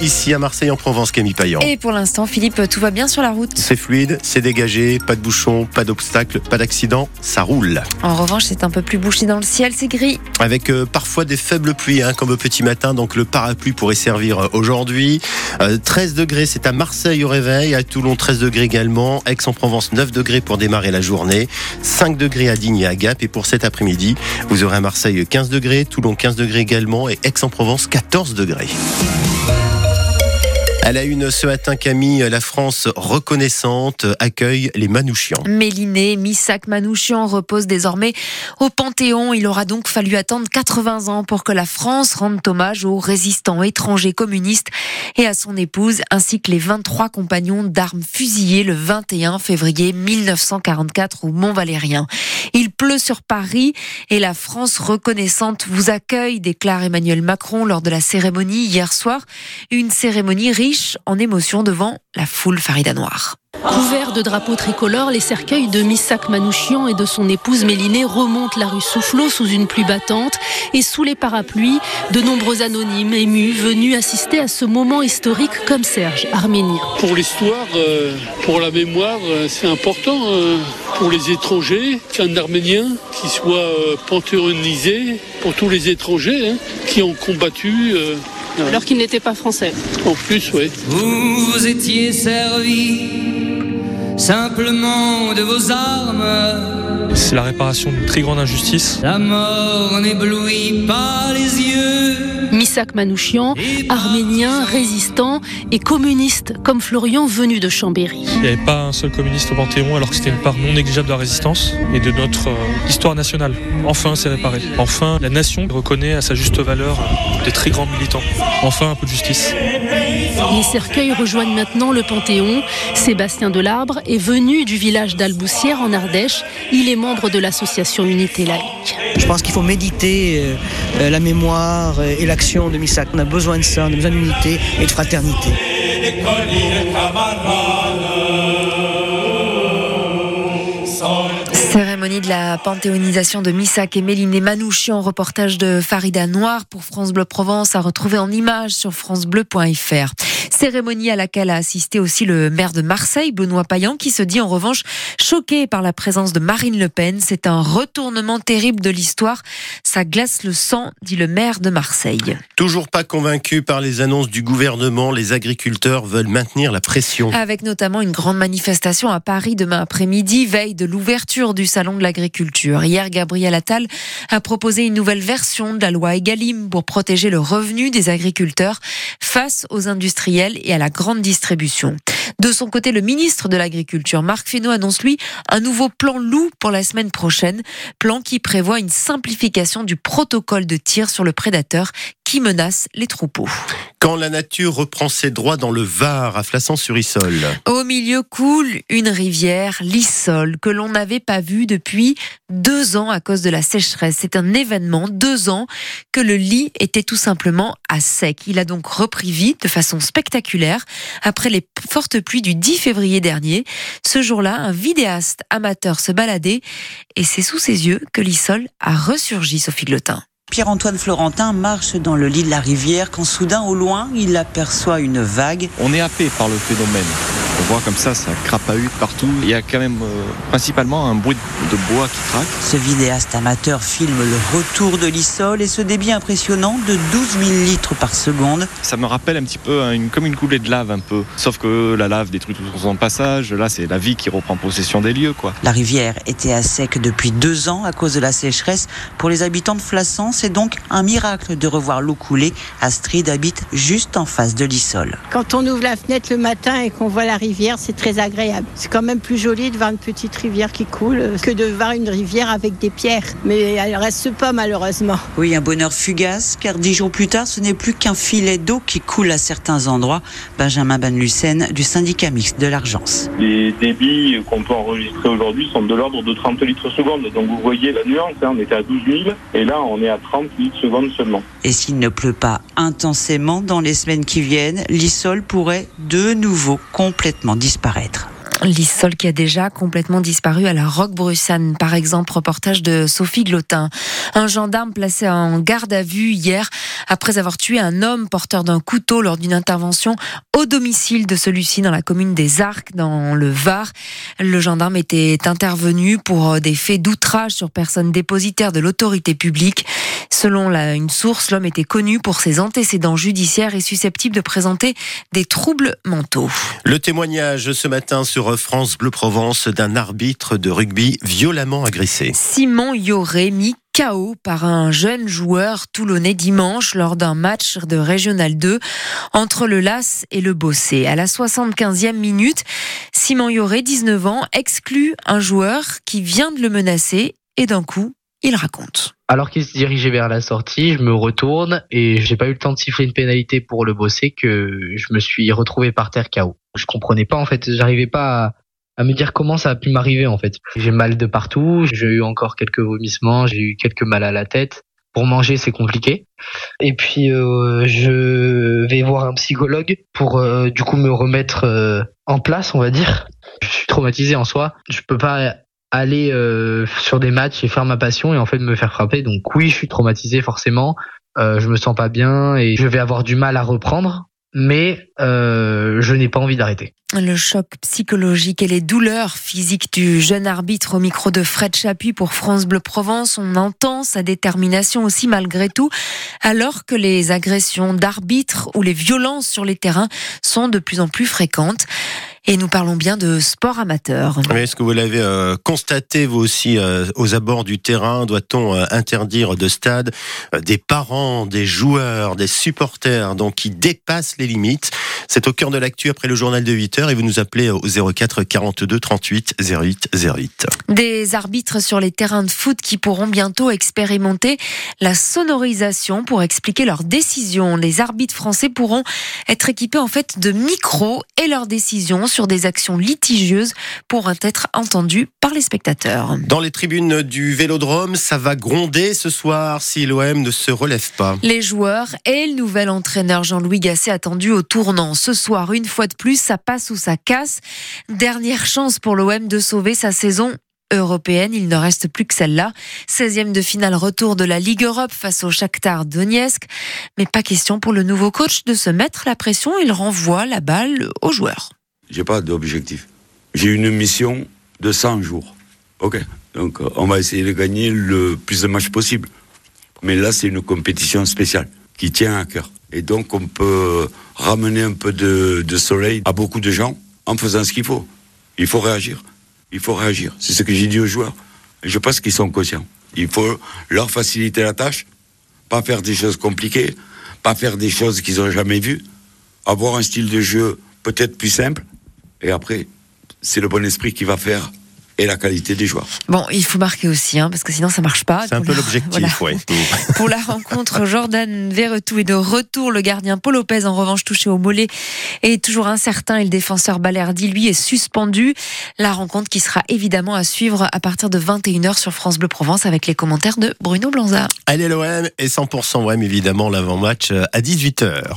ici à Marseille en Provence, Camille Payan. Et pour l'instant, Philippe, tout va bien sur la route. C'est fluide, c'est dégagé, pas de bouchons, pas d'obstacles, pas d'accident, ça roule. En revanche, c'est un peu plus bouché dans le ciel, c'est gris. Avec euh, parfois des faibles pluies, hein, comme au petit matin, donc le parapluie pourrait servir euh, aujourd'hui. 13 euh, degrés, c'est à Marseille au réveil, à Toulon 13 degrés également, Aix-en-Provence 9 degrés pour démarrer la journée, 5 degrés à Digne et à Gap, et pour cet après-midi, vous aurez à Marseille 15 degrés, Toulon 15 degrés également, et Aix-en-Provence 14 degrés. À la une ce matin, Camille, la France reconnaissante accueille les Manouchians. Méliné, Missak Manouchian repose désormais au Panthéon. Il aura donc fallu attendre 80 ans pour que la France rende hommage aux résistants étrangers communistes et à son épouse, ainsi que les 23 compagnons d'armes fusillés le 21 février 1944 au Mont-Valérien. Il pleut sur Paris et la France reconnaissante vous accueille, déclare Emmanuel Macron lors de la cérémonie hier soir. Une cérémonie riche en émotion devant la foule Farida Noire. Couverts de drapeaux tricolores, les cercueils de Missak Manouchian et de son épouse Mélinée remontent la rue Soufflot sous une pluie battante et sous les parapluies, de nombreux anonymes émus venus assister à ce moment historique comme Serge, arménien. Pour l'histoire, euh, pour la mémoire, euh, c'est important euh, pour les étrangers qu'un arménien qui soit panthéonisé pour tous les étrangers hein, qui ont combattu alors qu'il n'était pas français. En plus, oui. Vous étiez servi simplement de vos armes. C'est la réparation d'une très grande injustice. La mort n'éblouit pas les yeux. Misak Manouchian, arménien, résistant et communiste, comme Florian venu de Chambéry. Il n'y avait pas un seul communiste au Panthéon, alors que c'était une part non négligeable de la résistance et de notre euh, histoire nationale. Enfin, c'est réparé. Enfin, la nation reconnaît à sa juste valeur des très grands militants. Enfin, un peu de justice. Les cercueils rejoignent maintenant le Panthéon. Sébastien Delarbre est venu du village d'Alboussière en Ardèche. Il est membre de l'association Unité laïque. Je pense qu'il faut méditer euh, euh, la mémoire et l'action de Missak. On a besoin de ça, on a besoin d'unité et de fraternité. Cérémonie de la panthéonisation de Missak et Méliné Manouchian, reportage de Farida Noir pour France Bleu Provence à retrouver en images sur francebleu.fr. Cérémonie à laquelle a assisté aussi le maire de Marseille, Benoît Payan, qui se dit en revanche choqué par la présence de Marine Le Pen. C'est un retournement terrible de l'histoire. Ça glace le sang, dit le maire de Marseille. Toujours pas convaincu par les annonces du gouvernement, les agriculteurs veulent maintenir la pression. Avec notamment une grande manifestation à Paris demain après-midi, veille de l'ouverture du salon de l'agriculture. Hier, Gabriel Attal a proposé une nouvelle version de la loi Egalim pour protéger le revenu des agriculteurs face aux industriels et à la grande distribution. De son côté, le ministre de l'Agriculture, Marc Fesneau, annonce lui un nouveau plan loup pour la semaine prochaine, plan qui prévoit une simplification du protocole de tir sur le prédateur qui menace les troupeaux. Quand la nature reprend ses droits dans le Var, à Flassan-sur-Issol. Au milieu coule une rivière, l'Issol, que l'on n'avait pas vue depuis deux ans à cause de la sécheresse. C'est un événement, deux ans, que le lit était tout simplement à sec. Il a donc repris vie de façon spectaculaire après les fortes pluies du 10 février dernier. Ce jour-là, un vidéaste amateur se baladait et c'est sous ses yeux que l'Issol a ressurgi, Sophie Glotin. Pierre-Antoine Florentin marche dans le lit de la rivière quand soudain au loin il aperçoit une vague. On est happé par le phénomène. On voit comme ça, ça crapahute partout. Il y a quand même euh, principalement un bruit de bois qui craque. Ce vidéaste amateur filme le retour de l'Issol et ce débit impressionnant de 12 000 litres par seconde. Ça me rappelle un petit peu une, comme une coulée de lave un peu. Sauf que la lave détruit tout son passage. Là, c'est la vie qui reprend possession des lieux. quoi. La rivière était à sec depuis deux ans à cause de la sécheresse. Pour les habitants de Flassan, c'est donc un miracle de revoir l'eau couler. Astrid habite juste en face de l'Issol. Quand on ouvre la fenêtre le matin et qu'on voit la rivière, c'est très agréable. C'est quand même plus joli de voir une petite rivière qui coule que de voir une rivière avec des pierres. Mais elle reste pas malheureusement. Oui, un bonheur fugace, car dix jours plus tard, ce n'est plus qu'un filet d'eau qui coule à certains endroits. Benjamin Van Lucen du syndicat mixte de l'Argence. Les débits qu'on peut enregistrer aujourd'hui sont de l'ordre de 30 litres seconde. Donc vous voyez la nuance, hein, on était à 12 000 et là on est à 30 litres seconde seulement. Et s'il ne pleut pas intensément dans les semaines qui viennent, l'Issol pourrait de nouveau complètement disparaître. L'Issol qui a déjà complètement disparu à la Roquebrussanne, par exemple, reportage de Sophie Glotin. Un gendarme placé en garde à vue hier après avoir tué un homme porteur d'un couteau lors d'une intervention au domicile de celui-ci dans la commune des Arcs, dans le Var. Le gendarme était intervenu pour des faits d'outrage sur personne dépositaire de l'autorité publique. Selon une source, l'homme était connu pour ses antécédents judiciaires et susceptible de présenter des troubles mentaux. Le témoignage ce matin sur France Bleu Provence d'un arbitre de rugby violemment agressé. Simon Yoré, mis KO par un jeune joueur toulonnais dimanche lors d'un match de Régional 2 entre le LAS et le Bossé. À la 75e minute, Simon Yoré, 19 ans, exclut un joueur qui vient de le menacer et d'un coup, il raconte. Alors qu'il se dirigeait vers la sortie, je me retourne et j'ai pas eu le temps de siffler une pénalité pour le bosser que je me suis retrouvé par terre KO. Je comprenais pas en fait, j'arrivais pas à, me dire comment ça a pu m'arriver en fait. J'ai mal de partout, j'ai eu encore quelques vomissements, j'ai eu quelques mal à la tête. Pour manger, c'est compliqué. Et puis euh, je vais voir un psychologue pour euh, du coup me remettre euh, en place, on va dire. Je suis traumatisé en soi. Je peux pas aller euh, sur des matchs et faire ma passion et en fait me faire frapper. Donc oui, je suis traumatisé forcément. Euh, je me sens pas bien et je vais avoir du mal à reprendre. Mais euh, je n'ai pas envie d'arrêter. Le choc psychologique et les douleurs physiques du jeune arbitre au micro de Fred Chapuis pour France Bleu Provence, on entend sa détermination aussi malgré tout, alors que les agressions d'arbitres ou les violences sur les terrains sont de plus en plus fréquentes. Et nous parlons bien de sport amateur. Est-ce que vous l'avez euh, constaté vous aussi euh, aux abords du terrain Doit-on euh, interdire de stade des parents, des joueurs, des supporters donc qui dépassent les limites? C'est au cœur de l'actu après le journal de 8 heures et vous nous appelez au 04 42 38 08 08. Des arbitres sur les terrains de foot qui pourront bientôt expérimenter la sonorisation pour expliquer leurs décisions. Les arbitres français pourront être équipés en fait de micros et leurs décisions sur des actions litigieuses pourront être entendues par les spectateurs. Dans les tribunes du Vélodrome, ça va gronder ce soir si l'OM ne se relève pas. Les joueurs et le nouvel entraîneur Jean-Louis Gasset attendu au tournant. Ce soir, une fois de plus, ça passe ou ça casse. Dernière chance pour l'OM de sauver sa saison européenne. Il ne reste plus que celle-là. 16e de finale retour de la Ligue Europe face au Shakhtar Donetsk. Mais pas question pour le nouveau coach de se mettre la pression. Il renvoie la balle aux joueurs. J'ai pas d'objectif. J'ai une mission de 100 jours. Ok. Donc, euh, on va essayer de gagner le plus de matchs possible. Mais là, c'est une compétition spéciale qui tient à cœur. Et donc, on peut ramener un peu de, soleil à beaucoup de gens en faisant ce qu'il faut. Il faut réagir. Il faut réagir. C'est ce que j'ai dit aux joueurs. Je pense qu'ils sont conscients. Il faut leur faciliter la tâche, pas faire des choses compliquées, pas faire des choses qu'ils n'ont jamais vues, avoir un style de jeu peut-être plus simple, et après, c'est le bon esprit qui va faire et la qualité des joueurs. Bon, il faut marquer aussi, hein, parce que sinon ça marche pas. C'est un Pour peu la- l'objectif, voilà. ouais. Pour la rencontre, Jordan Verretou est de retour. Le gardien Paul Lopez, en revanche, touché au mollet, est toujours incertain. Et le défenseur Balerdi, lui, est suspendu. La rencontre qui sera évidemment à suivre à partir de 21h sur France Bleu Provence avec les commentaires de Bruno Blanza. Allez l'OM et 100% OM évidemment l'avant-match à 18h.